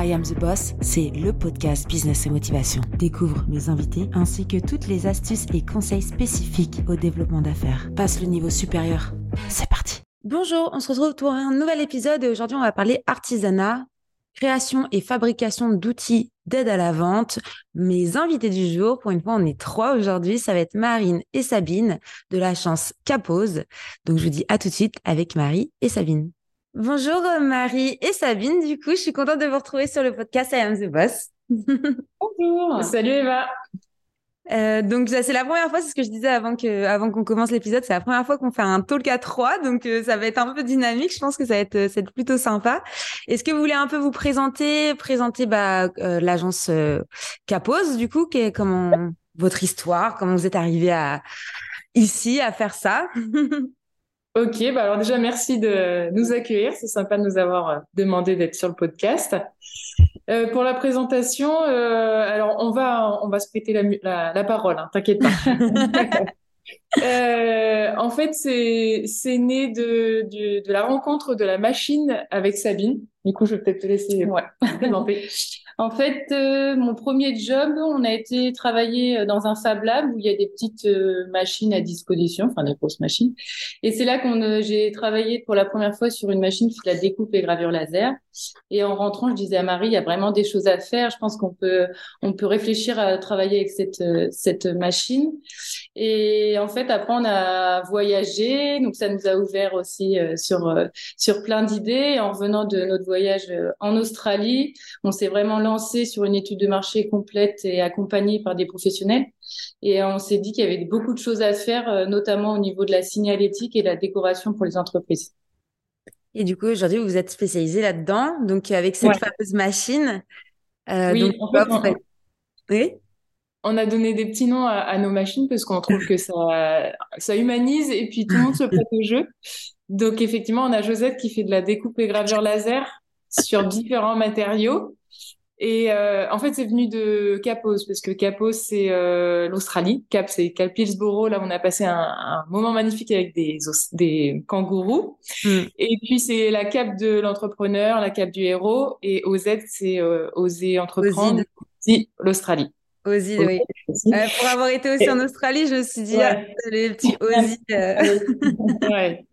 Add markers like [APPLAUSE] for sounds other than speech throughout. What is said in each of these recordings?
I Am the Boss, c'est le podcast Business et Motivation. Découvre mes invités ainsi que toutes les astuces et conseils spécifiques au développement d'affaires. Passe le niveau supérieur. C'est parti. Bonjour, on se retrouve pour un nouvel épisode et aujourd'hui on va parler artisanat, création et fabrication d'outils d'aide à la vente. Mes invités du jour, pour une fois on est trois aujourd'hui, ça va être Marine et Sabine de la chance Capose. Donc je vous dis à tout de suite avec Marie et Sabine. Bonjour euh, Marie et Sabine, du coup, je suis contente de vous retrouver sur le podcast I Am the Boss. [LAUGHS] Bonjour. Salut Eva. Euh, donc c'est la première fois, c'est ce que je disais avant que avant qu'on commence l'épisode, c'est la première fois qu'on fait un talk à trois, donc euh, ça va être un peu dynamique. Je pense que ça va être, ça va être plutôt sympa. Est-ce que vous voulez un peu vous présenter, présenter bah, l'agence Capose, du coup, qui est comment votre histoire, comment vous êtes arrivé à ici à faire ça? [LAUGHS] Ok, bah alors déjà merci de nous accueillir, c'est sympa de nous avoir euh, demandé d'être sur le podcast. Euh, pour la présentation, euh, alors on va on va se prêter la, la, parole, hein, t'inquiète pas. [LAUGHS] euh, en fait, c'est c'est né de, de, de la rencontre de la machine avec Sabine. Du coup, je vais peut-être te laisser ouais. [LAUGHS] En fait, euh, mon premier job, on a été travailler euh, dans un Fab Lab où il y a des petites euh, machines à disposition, enfin des grosses machines. Et c'est là qu'on j'ai travaillé pour la première fois sur une machine qui fait la découpe et gravure laser. Et en rentrant, je disais à Marie, il y a vraiment des choses à faire. Je pense qu'on peut on peut réfléchir à travailler avec cette cette machine. Et en fait, après, on a voyagé, donc ça nous a ouvert aussi sur sur plein d'idées. En revenant de notre voyage en Australie, on s'est vraiment lancé sur une étude de marché complète et accompagnée par des professionnels. Et on s'est dit qu'il y avait beaucoup de choses à faire, euh, notamment au niveau de la signalétique et de la décoration pour les entreprises. Et du coup, aujourd'hui, vous êtes spécialisé là-dedans, donc avec cette fameuse machine. Euh, oui, on, oui, on a donné des petits noms à, nos machines parce qu'on trouve que ça, ça humanise et puis tout le monde se prête au jeu. Donc effectivement, on a Josette qui fait de la découpe et gravure laser sur différents matériaux. Et euh, en fait, c'est venu de Capos, parce que Capos, c'est euh, l'Australie. Cap, c'est Cap Hillsborough. Là, on a passé un, un moment magnifique avec des, des kangourous. Hmm. Et puis, c'est la Cap de l'entrepreneur, la Cap du héros. Et OZ, c'est euh, Oser entreprendre, l'Australie. Ozzy, oui. Euh, pour avoir été aussi en Australie, je me suis dit, ah, les petits Ozzy. Euh... [LAUGHS] ouais.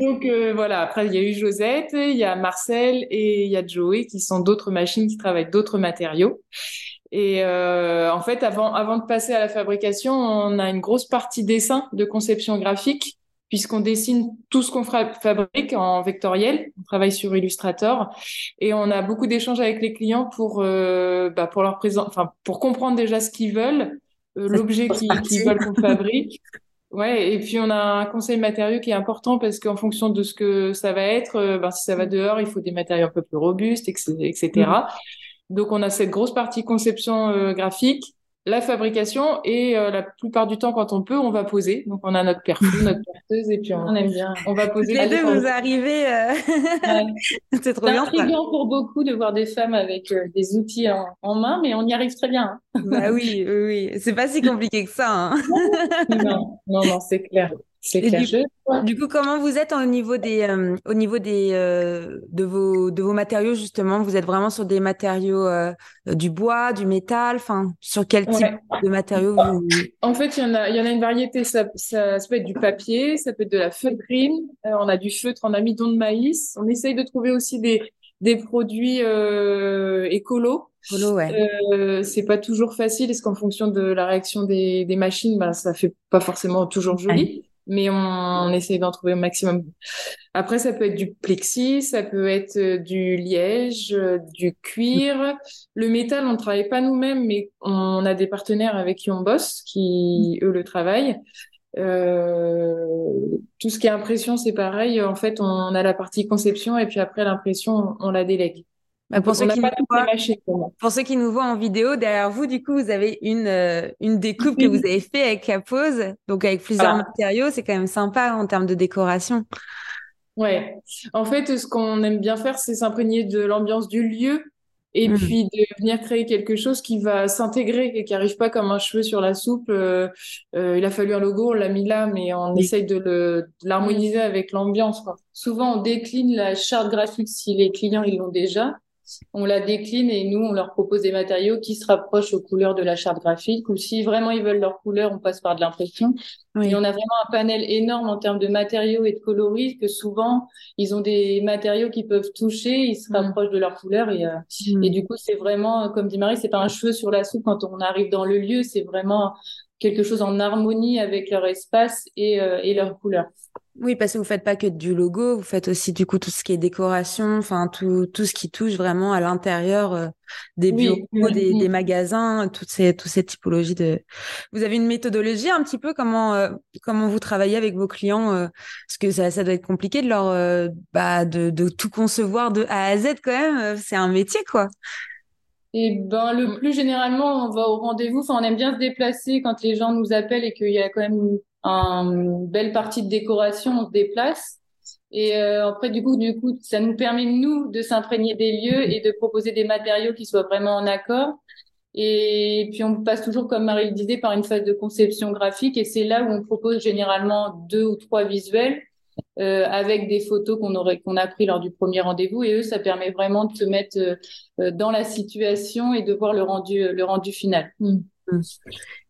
Donc euh, voilà, après, il y a eu Josette, il y a Marcel et il y a Joey qui sont d'autres machines qui travaillent d'autres matériaux. Et euh, en fait, avant, avant de passer à la fabrication, on a une grosse partie dessin de conception graphique puisqu'on dessine tout ce qu'on fabrique en vectoriel. On travaille sur Illustrator et on a beaucoup d'échanges avec les clients pour euh, bah, pour leur présent, enfin pour comprendre déjà ce qu'ils veulent, euh, l'objet qu'ils veulent qu'on fabrique. Ouais, et puis on a un conseil matériaux qui est important parce qu'en fonction de ce que ça va être, euh, ben, si ça va dehors, il faut des matériaux un peu plus robustes, etc. Mm. Donc on a cette grosse partie conception graphique la fabrication et euh, la plupart du temps quand on peut on va poser. Donc on a notre perfu notre [LAUGHS] perceuse et puis on, aime bien. on va poser les deux vous arrivez euh... [LAUGHS] c'est trop bien intriguant pour beaucoup de voir des femmes avec euh, des outils en, main mais on y arrive très bien hein. bah oui oui, c'est pas si compliqué que ça hein. [LAUGHS] non non non c'est clair c'est Du, coup, comment vous êtes au niveau des, euh, au niveau des, euh, de, vos, de vos matériaux, justement? Vous êtes vraiment sur des matériaux euh, du bois, du métal? Enfin, sur quel type de matériaux vous... En fait, il y, en a, il y en a une variété. Ça, ça, peut être du papier, ça peut être de la feutrine. on a du feutre en amidon de maïs. On essaye de trouver aussi des, des produits écolos. Écolo, ouais. c'est pas toujours facile parce qu'en fonction de la réaction des, des machines, ben, ça fait pas forcément toujours joli mais on, on essaie d'en trouver au maximum. Après, ça peut être du plexi, ça peut être euh, du liège, euh, du cuir. Le métal, on ne travaille pas nous-mêmes, mais on a des partenaires avec qui on bosse, qui eux le travaillent. Euh, tout ce qui est impression, c'est pareil. En fait, on a la partie conception et puis après l'impression, on la délègue. Bah, pour, ceux qui nous voient, pour ceux qui nous voient en vidéo, derrière vous, du coup, vous avez une, euh, une découpe que vous avez fait avec la pose, donc avec plusieurs matériaux. C'est quand même sympa en termes de décoration. Ouais. En fait, ce qu'on aime bien faire, c'est s'imprégner de l'ambiance du lieu et mmh. puis de venir créer quelque chose qui va s'intégrer et qui arrive pas comme un cheveu sur la soupe. Euh, euh, il a fallu un logo, on l'a mis là, mais on essaye de l'harmoniser avec l'ambiance. Souvent, on décline la charte graphique si les clients ils l'ont déjà on la décline et nous, on leur propose des matériaux qui se rapprochent aux couleurs de la charte graphique. Ou si vraiment ils veulent leur couleur, on passe par de l'impression. Et on a vraiment un panel énorme en termes de matériaux et de coloris que souvent, ils ont des matériaux qui peuvent toucher, ils se mm. rapprochent de leur couleur. Et, euh, mm. et du coup, c'est vraiment, comme dit Marie, c'est pas un cheveu sur la soupe quand on arrive dans le lieu, c'est vraiment quelque chose en harmonie avec leur espace et, euh, et leur couleur. Oui, parce que vous faites pas que du logo, vous faites aussi du coup tout ce qui est décoration, enfin tout tout ce qui touche vraiment à l'intérieur euh, des bureaux, des, des, magasins, toutes ces toutes ces typologies de. Vous avez une méthodologie un petit peu comment euh, comment vous travaillez avec vos clients euh, parce que ça ça doit être compliqué de leur bah de de tout concevoir de A à Z quand même, c'est un métier quoi. Et ben le mm. plus généralement, on va au rendez-vous. Enfin, on aime bien se déplacer quand les gens nous appellent et qu'il y a quand même une belle partie de décoration, on se déplace. Et euh, après, du coup, du coup, ça nous permet nous de s'imprégner des lieux et de proposer des matériaux qui soient vraiment en accord. Et puis on passe toujours, comme Marie le disait, par une phase de conception graphique. Et c'est là où on propose généralement deux ou trois visuels euh, avec des photos qu'on aurait qu'on a pris lors du premier rendez-vous. Et eux, ça permet vraiment de se mettre euh, dans la situation et de voir le rendu le rendu final. Mm.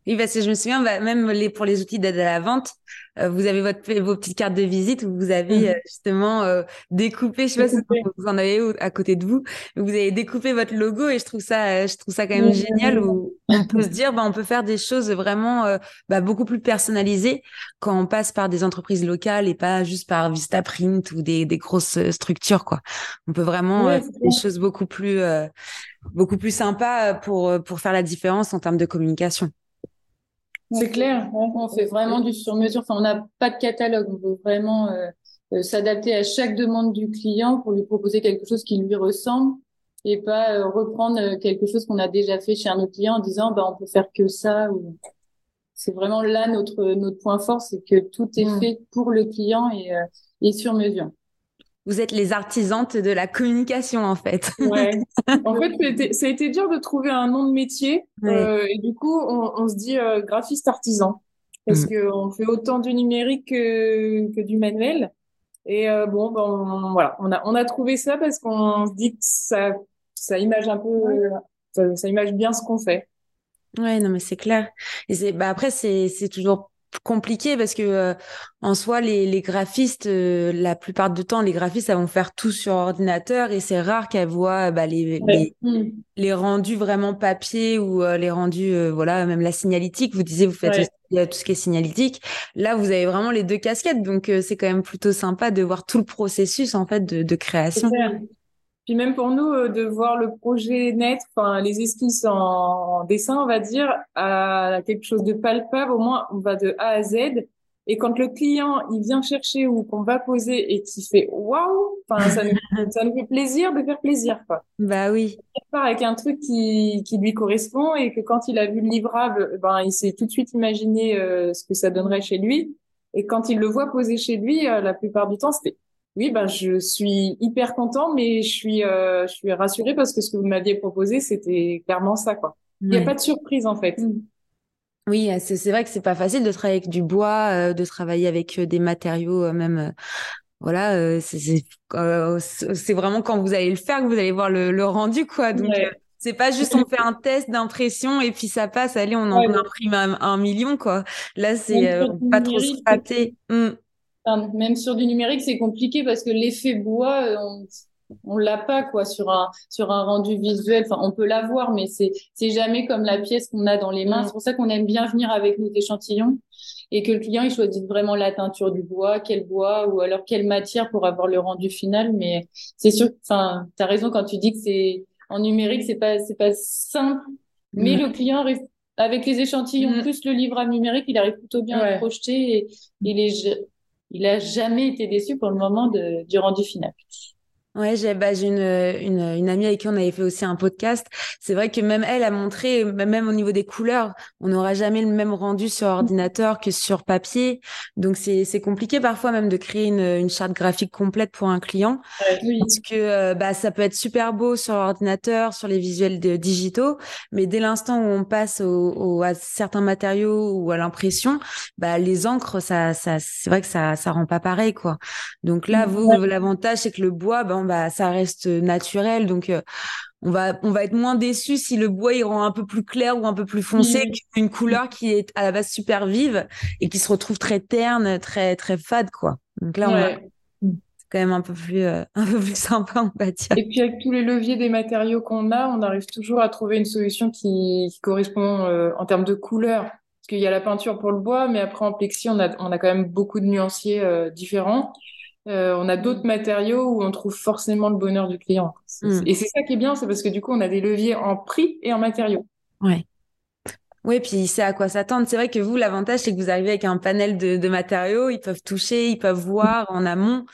Oui, parce que je me souviens, bah, même les, pour les outils d'aide à la vente, euh, vous avez votre, vos petites cartes de visite où vous avez mhm. euh, justement euh, découpé, je sais pas si vous en avez à côté de vous, vous avez découpé votre logo et je trouve ça, je trouve ça quand même génial où on peut se [LAUGHS] dire, bah, on peut faire des choses vraiment bah, beaucoup plus personnalisées quand on passe par des entreprises locales et pas juste par Vistaprint ou des, des grosses structures, quoi. On peut vraiment faire des choses beaucoup plus, beaucoup plus sympas pour, pour faire la différence en termes de communication. C'est clair, on fait vraiment du sur-mesure. Enfin, on n'a pas de catalogue, on veut vraiment euh, euh, s'adapter à chaque demande du client pour lui proposer quelque chose qui lui ressemble et pas euh, reprendre quelque chose qu'on a déjà fait chez un autre client en disant bah on peut faire que ça. Ou... C'est vraiment là notre notre point fort, c'est que tout est mm. fait pour le client et, et sur mesure vous êtes les artisantes de la communication en fait. Ouais. [LAUGHS] En fait, ça a été dur de trouver un nom de métier euh, et du coup, on, on se dit euh, graphiste artisan parce mm. que on fait autant du numérique que, que du manuel. Et euh, bon, ben, voilà, on a on a trouvé ça parce qu'on se dit que ça ça image un peu, ça, ça image bien ce qu'on fait. Ouais, non mais c'est clair. Et c'est bah après c'est c'est toujours compliqué parce que euh, en soi les, les graphistes euh, la plupart du temps les graphistes elles vont faire tout sur ordinateur et c'est rare qu'elles voient bah, les, les, mm. les, rendus vraiment papier ou euh, les rendus voilà même la signalétique. Vous disiez vous faites tout ce qui est signalétique. Là vous avez vraiment les deux casquettes donc c'est quand même plutôt sympa de voir tout le processus en fait de, de création puis même pour nous, euh, de voir le projet naître, enfin les esquisses en, dessin, on va dire, à quelque chose de palpable, au moins on va de A à Z. Et quand le client il vient chercher ou qu'on va poser et qu'il fait waouh, enfin ça nous, [LAUGHS] ça nous fait plaisir de faire plaisir quoi. Bah oui. Avec un truc qui, qui lui correspond et que quand il a vu le livrable, ben il s'est tout de suite imaginé euh, ce que ça donnerait chez lui. Et quand il le voit poser chez lui, euh, la plupart du temps c'était oui, ben, je suis hyper content, mais je suis, euh, je suis rassurée parce que ce que vous m'aviez proposé, c'était clairement ça, quoi. Il n'y a pas de surprise, en fait. Mm. Oui, c'est vrai que c'est pas facile de travailler avec du bois, euh, de travailler avec euh, des matériaux, même. voilà, c'est vraiment quand vous allez le faire que vous allez voir le, rendu, quoi. Donc, c'est pas juste on fait un test d'impression et puis ça passe, allez, on en imprime un, million, quoi. Là, c'est pas trop se même sur du numérique, c'est compliqué parce que l'effet bois, euh, on, on l'a pas quoi sur un sur un rendu visuel. Enfin, on peut l'avoir, mais c'est c'est jamais comme la pièce qu'on a dans les mains. Mm. C'est pour ça qu'on aime bien venir avec nos échantillons et que le client il choisit vraiment la teinture du bois, quel bois ou alors quelle matière pour avoir le rendu final. Mais c'est sûr, enfin, t'as raison quand tu dis que c'est en numérique, c'est pas c'est pas simple, mais mm. le client avec les échantillons mm. plus le livre à numérique, il arrive plutôt bien à projeter et il est il a jamais été déçu pour le moment de, du rendu final. Ouais, j'ai bah, une, une, une, amie avec qui on avait fait aussi un podcast. C'est vrai que même elle a montré, même au niveau des couleurs, on n'aura jamais le même rendu sur ordinateur que sur papier. Donc c'est compliqué parfois même de créer une, une charte graphique complète pour un client. oui. Parce que euh, bah, ça peut être super beau sur ordinateur, sur les visuels de, digitaux, mais dès l'instant où on passe au, au, à certains matériaux ou à l'impression, bah, les encres, ça, ça, c'est vrai que ça ça rend pas pareil. quoi. Donc là, vous, l'avantage, c'est que le bois, bah, bah ça reste naturel, donc on va on va être moins déçu si le bois il rend un peu plus clair ou un peu plus foncé qu'une couleur qui est à la base super vive et qui se retrouve très terne, très très fade quoi. Donc là on va quand même un peu plus euh, [LAUGHS] un peu plus sympa on va dire. Et puis avec tous les leviers des matériaux qu'on a, on arrive toujours à trouver une solution qui, correspond euh, en termes de couleur. Parce qu'il y a la peinture pour le bois, mais après en plexi on a on a quand même beaucoup de nuanciers euh, différents. On a d'autres matériaux où on trouve forcément le bonheur du client. Hmm. Et c'est ça qui est bien, c'est parce que du coup on a des leviers en prix et en matériaux. Ouais. Oui, puis il sait à quoi s'attendre. C'est vrai que vous, l'avantage, c'est que vous arrivez avec un panel de, matériaux, ils peuvent toucher, ils peuvent voir en amont.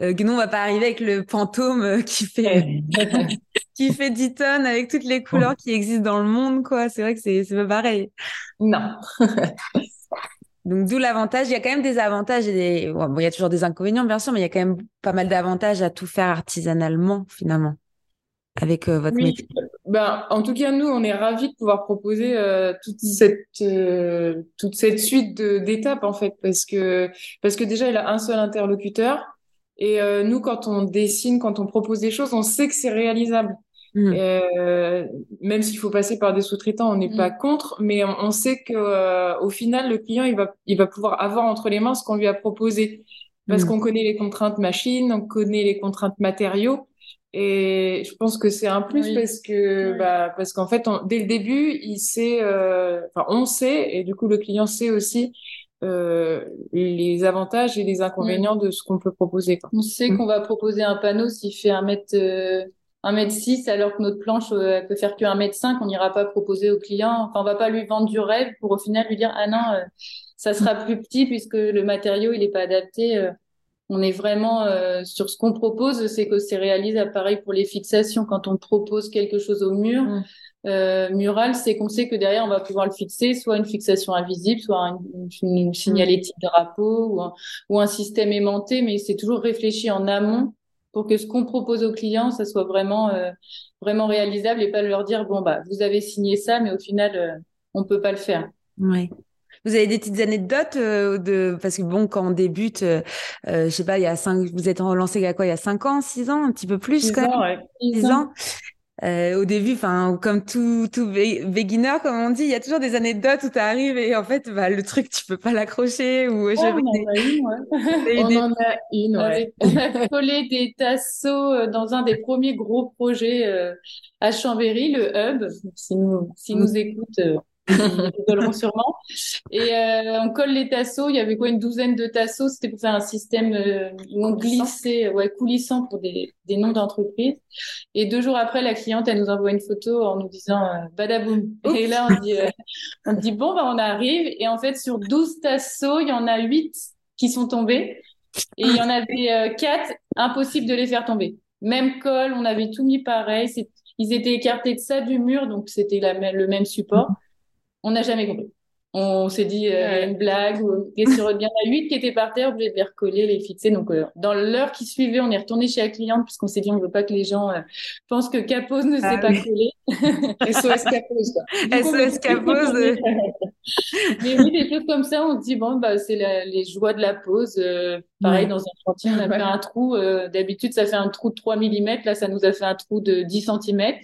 Euh, nous, on va pas arriver avec le fantôme euh, qui fait [LAUGHS] qui fait 10 tonnes avec toutes les couleurs qui existent dans le monde, quoi. C'est vrai que c'est c'est pas pareil. Non. [LAUGHS] Donc d'où l'avantage. Il y a quand même des avantages et des. Bon, il y a toujours des inconvénients, bien sûr, mais il y a quand même pas mal d'avantages à tout faire artisanalement, finalement avec euh, votre métier ben, En tout cas, nous, on est ravis de pouvoir proposer euh, toute, cette, euh, toute cette suite d'étapes, en fait, parce que, parce que déjà, il a un seul interlocuteur. Et nous, quand on dessine, quand on propose des choses, on sait que c'est réalisable. Mmh. même s'il faut passer par des sous-traitants, on n'est pas mmh. contre, mais on, sait que au final, le client, il va, il va pouvoir avoir entre les mains ce qu'on lui a proposé. Parce mmh. qu'on connaît les contraintes machines, on connaît les contraintes matériaux. Et je pense que c'est un plus parce que bah, parce qu'en fait, dès le début, il sait, euh, enfin, on sait, et du coup, le client sait aussi euh, les avantages et les inconvénients de ce qu'on peut proposer. Quoi. On sait mm. qu'on va proposer un panneau s'il fait un mètre. Euh, un mètre 6 alors que notre planche euh, elle peut faire que un mètre 5 on n'ira pas proposer au client enfin on va pas lui vendre du rêve pour au final lui dire ah non euh, ça sera plus petit puisque le matériau il est pas adapté on est vraiment euh, sur ce qu'on propose, c'est que c'est réalisable pareil pour les fixations. Quand on propose quelque chose au mur, mm. euh, mural, c'est qu'on sait que derrière on va pouvoir le fixer, soit une fixation invisible, soit une, signalétique de drapeau ou un, ou un système aimanté, mais c'est toujours réfléchi en amont pour que ce qu'on propose aux clients, ça soit vraiment euh, vraiment réalisable et pas leur dire bon bah vous avez signé ça, mais au final on peut pas le faire. Oui. Vous avez des petites anecdotes euh, de parce que bon quand on débute, euh, euh, je sais pas, il y a cinq, vous êtes relancé il y a quoi, il y a cinq ans, six ans, un petit peu plus quand ans, même, six ans? Euh, au début, enfin, comme tout, tout beginner, comme on dit, il y a toujours des anecdotes où tu arrives et en fait, bah, le truc, tu peux pas l'accrocher. Ou, oh, on, [LAUGHS] en a une, ouais. on en a une, ouais. [LAUGHS] On a collé des tasseaux dans un des premiers gros projets à Chambéry, le Hub. Si nous, si nous écoutent, rigoleront sûrement. Et euh, on colle les tasseaux. Il y avait quoi une douzaine de tasseaux. C'était pour faire un système euh, où on glissait, ouais, coulissant pour des, des noms d'entreprise. Et deux jours après, la cliente, elle nous envoie une photo en nous disant euh, badaboum. Et là, on dit, euh, on dit bon, bah, on arrive. Et en fait, sur 12 tasseaux, il y en a 8 qui sont tombés. Et il y en avait 4 impossible de les faire tomber. Même colle, on avait tout mis pareil. Ils étaient écartés de ça du mur, donc c'était le même support. On n'a jamais compris. On s'est dit euh, une blague ou qu'est-ce qu'il bien à 8 qui étaient par terre, obligé de les recoller, les fixer. Donc euh, dans l'heure qui suivait, on est retourné chez la cliente puisqu'on s'est dit on ne veut pas que les gens euh, pensent que Capose ne ah pas coller. SOS Capose. SOS Capose. Mais oui, des choses comme ça, on se dit bon bah c'est les joies de la pose. pareil dans un chantier, on a fait un trou. D'habitude ça fait un trou de 3 mm, là ça nous a fait un trou de 10 cm.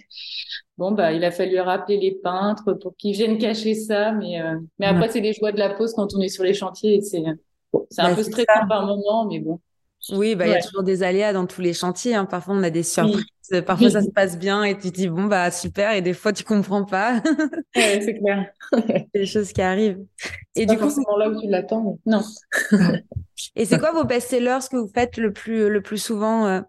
Bon, bah, il a fallu rappeler les peintres pour qu'ils viennent cacher ça. Mais, euh, mais après, c'est les joies de la pose quand on est sur les chantiers. C'est c'est un bah, peu stressant par moment, mais bon. Oui, bah, il y a toujours des aléas dans tous les chantiers. Hein. Parfois, on a des surprises. Parfois, ça [LAUGHS] se passe bien et tu te dis, bon, bah, super. Et des fois, tu comprends pas. [LAUGHS] ouais, c'est clair. [LAUGHS] des choses qui arrivent. Et du coup, c'est là où tu l'attends. Non. et c'est quoi vos best-sellers, que vous faites le plus, le plus souvent euh,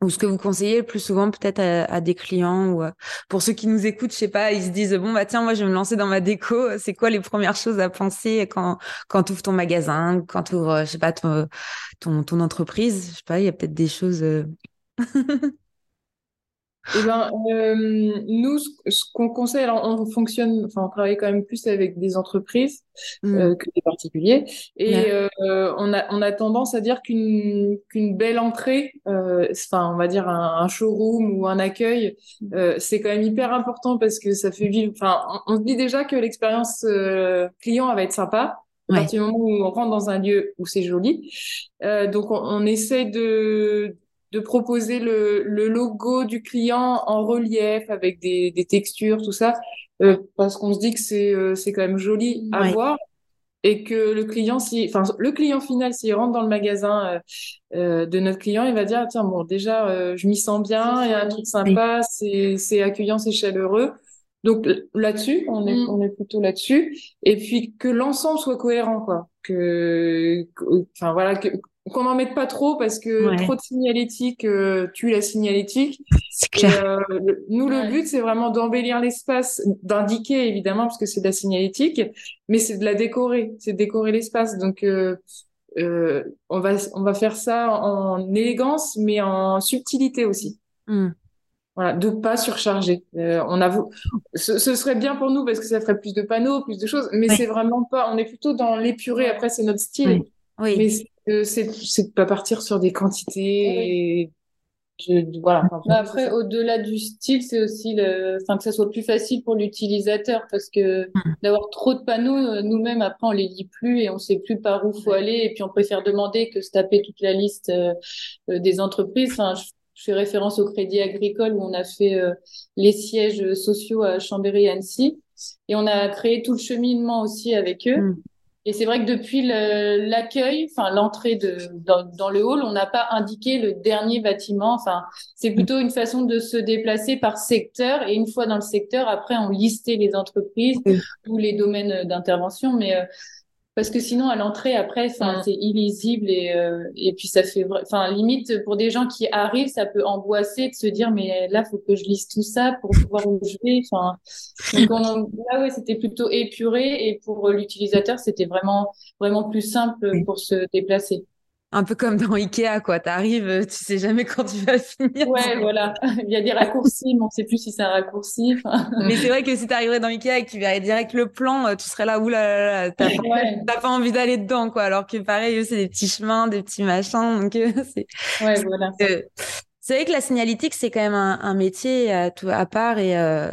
ou ce que vous conseillez le plus souvent peut-être à, des clients ou euh, pour ceux qui nous écoutent, je sais pas, ils se disent bon bah tiens moi je vais me lancer dans ma déco. [LAUGHS] C'est quoi les premières choses à penser quand quand tu ouvres ton magasin, quand tu ouvres je sais pas ton, ton, ton entreprise, je sais pas, il y a peut-être des choses. [LAUGHS] Eh ben, euh, nous, ce, qu'on conseille, alors on fonctionne, enfin, on travaille quand même plus avec des entreprises mm. euh, que des particuliers, et euh, on a on a tendance à dire qu'une qu'une belle entrée, euh, enfin, on va dire un, un, showroom ou un accueil, euh, c'est quand même hyper important parce que ça fait vivre. Enfin, on, on se dit déjà que l'expérience euh, client elle va être sympa. À partir du moment où on rentre dans un lieu où c'est joli, donc on, on essaie de de proposer le, le, logo du client en relief avec des, des textures, tout ça, euh, parce qu'on se dit que c'est euh, quand même joli à voir et que le client, si, enfin le client final, s'il rentre dans le magasin euh, de notre client, il va dire tiens bon déjà je m'y sens bien, il y a un truc sympa, c'est c'est accueillant, c'est chaleureux. Donc là-dessus, on est mm. on est plutôt là-dessus et puis que l'ensemble soit cohérent quoi, que enfin voilà que qu'on n'en mette pas trop parce que trop de signalétique euh, tue la signalétique. [LAUGHS] C'est clair. Euh, nous, le but, c'est vraiment d'embellir l'espace, d'indiquer évidemment parce que c'est de la signalétique, mais c'est de la décorer, c'est de décorer l'espace. Donc, euh, euh, on va on va faire ça en élégance, mais en subtilité aussi. Mm. Voilà, de pas surcharger. Euh, on avoue, ce, ce, serait bien pour nous parce que ça ferait plus de panneaux, plus de choses, mais c'est vraiment pas. On est plutôt dans l'épuré. Après, c'est notre style. Oui. Mais c'est de pas partir sur des quantités. Et je, voilà. après, au-delà du style, c'est aussi le, enfin que ça soit plus facile pour l'utilisateur parce que hmm. d'avoir trop de panneaux, euh, nous-mêmes après on les lit plus et on sait plus par où faut aller et puis on préfère demander que se taper toute la liste euh, euh, des entreprises. Enfin, je, fais référence au Crédit Agricole où on a fait les sièges sociaux à Chambéry et Annecy et on a créé tout le cheminement aussi avec eux. Hmm. Et c'est vrai que depuis l'accueil, enfin l'entrée de dans, dans, le hall, on n'a pas indiqué le dernier bâtiment. Enfin, c'est plutôt une façon de se déplacer par secteur. Et une fois dans le secteur, après, on listait les entreprises ou les domaines d'intervention. Mais euh, parce que sinon à l'entrée après enfin c'est illisible et euh, et puis ça fait enfin limite pour des gens qui arrivent ça peut angoisser de se dire mais là faut que je lise tout ça pour pouvoir où je vais enfin. Donc là ouais c'était plutôt épuré et pour l'utilisateur c'était vraiment vraiment plus simple pour se déplacer un peu comme dans Ikea, quoi. T'arrives, tu sais jamais [LAUGHS] quand tu vas finir. Ouais, voilà. [LAUGHS] Il y a des raccourcis, mais on sait plus si c'est un raccourci. mais c'est vrai que si t'arriverais dans Ikea et que tu verrais direct le plan, euh, tu serais là, oulala, t'as pas, pas envie d'aller dedans, quoi. Alors que pareil, c'est des petits chemins, des petits machins. Donc, euh, [LAUGHS] c'est. Ouais, voilà. Euh, c'est vrai que la signalétique, c'est quand même un, un métier à, tout, à part et, euh,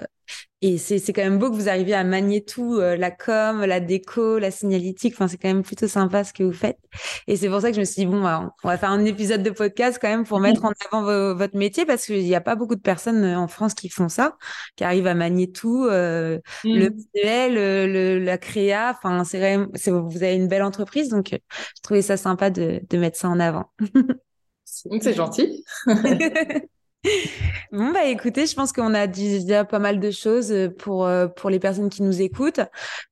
et c'est quand même beau que vous arriviez à manier tout, euh, la com, la déco, la signalétique. Enfin, c'est quand même plutôt sympa ce que vous faites. Et c'est pour ça que je me suis dit, bon, bah, on va faire un épisode de podcast quand même pour mettre en avant votre métier parce qu'il n'y a pas beaucoup de personnes euh, en France qui font ça, qui arrivent à manier tout, euh, le mmh. visuel, le, la créa. Enfin, c'est même, vous avez une belle entreprise. Donc, je trouvais ça sympa de, de mettre ça en avant. [LAUGHS] c'est gentil. [LAUGHS] Bon, bah écoutez, je pense qu'on a dit déjà pas mal de choses euh, pour, euh, pour les personnes qui nous écoutent.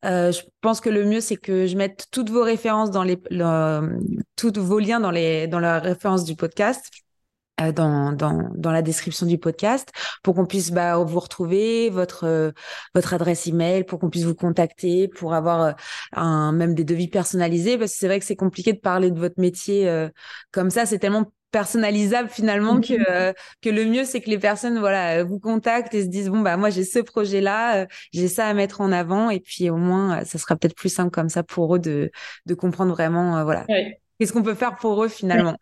Euh, je pense que le mieux, c'est que je mette toutes vos références dans les, toutes vos liens dans les, dans la référence du podcast. dans, dans, dans la description du podcast pour qu'on puisse bah, vous retrouver votre votre adresse email pour qu'on puisse vous contacter pour avoir un même des devis personnalisés parce que c'est vrai que c'est compliqué de parler de votre métier comme ça c'est tellement personnalisable finalement que mhm. euh, que le mieux c'est que les personnes voilà vous contactent et se disent bon bah moi j'ai ce projet là euh, j'ai ça à mettre en avant. Et puis au moins euh, ça sera peut-être plus simple comme ça pour eux de de comprendre vraiment voilà qu'est-ce qu'on peut faire pour eux finalement.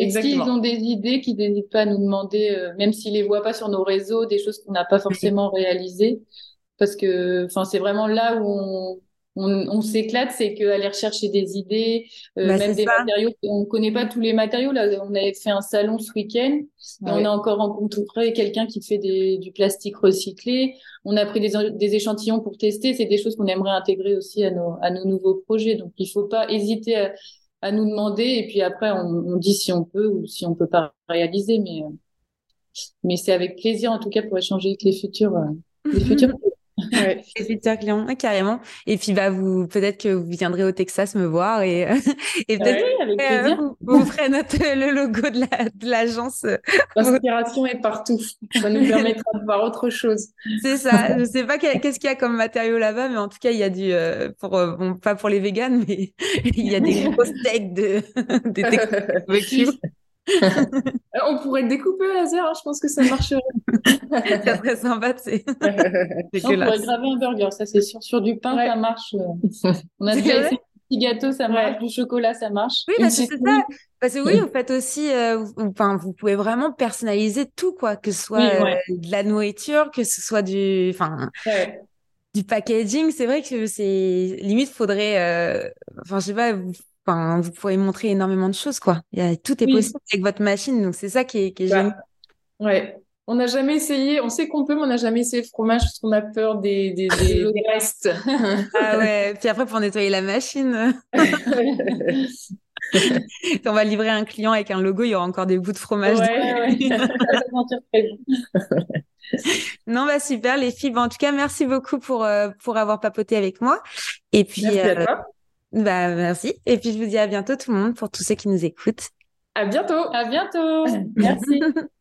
Et s'ils ont des idées, qu'ils n'hésitent pas à nous demander, même s'ils les voient pas sur nos réseaux, des choses qu'on n'a pas forcément réalisées, parce que, enfin, c'est vraiment là où on, on, s'éclate, c'est qu'aller rechercher des idées, euh, bah, même des matériaux. On connaît pas tous les matériaux. Là, on avait fait un salon ce week-end. On a encore rencontré quelqu'un qui fait du plastique recyclé. On a pris des, échantillons pour tester. C'est des choses qu'on aimerait intégrer aussi à nos, à nos nouveaux projets. Donc, il faut pas hésiter à, nous demander. Et puis après, on, dit si on peut ou si on peut pas réaliser. Mais, mais c'est avec plaisir, en tout cas, pour échanger avec les futurs, euh, les futurs [LAUGHS] Ouais, [LAUGHS] futurs clients, carrément. Et puis, bah, vous, peut-être que vous viendrez au Texas me voir et, [LAUGHS] et peut-être euh, vous, ferez notre, le logo de l'agence. [LAUGHS] L'inspiration est partout. Ça nous permettra de voir autre chose. C'est ça. Je sais pas qu'est-ce qu'il y a comme matériau là-bas, mais en tout cas, il y a du, euh, pour, euh, bon, pas pour les véganes, mais il y a des gros steaks de, des On pourrait le découper au laser, hein, je pense que ça marcherait. C'est très sympa, [LAUGHS] c'est. on pourrait graver un burger, ça c'est sûr. Sur du pain, ça marche. [LAUGHS] On a déjà essayé petit gâteau, ça marche. Du chocolat, ça marche. Oui, parce que c'est ça. Parce que oui, vous faites aussi, euh, enfin, vous pouvez vraiment personnaliser tout, quoi, que ce soit euh, de la nourriture, que ce soit du, enfin, du packaging. C'est vrai que c'est limite, faudrait, euh, enfin, je sais pas, enfin, vous pouvez montrer énormément de choses, quoi. Il y a, tout est possible avec votre machine, donc c'est ça qui est, qui est bah, génial. Ouais. On n'a jamais essayé, on sait qu'on peut, mais on n'a jamais essayé le fromage parce qu'on a peur des, des, des, [LAUGHS] restes. ah ouais, puis après pour nettoyer la machine. [LAUGHS] on va livrer un client avec un logo, il y aura encore des bouts de fromage. Ouais, ouais. [LAUGHS] non, bah super les filles. en tout cas, merci beaucoup pour, euh, pour avoir papoté avec moi. Et puis, merci à euh, toi. Bah, merci. Et puis, je vous dis à bientôt tout le monde pour tous ceux qui nous écoutent. À bientôt. À bientôt. Merci.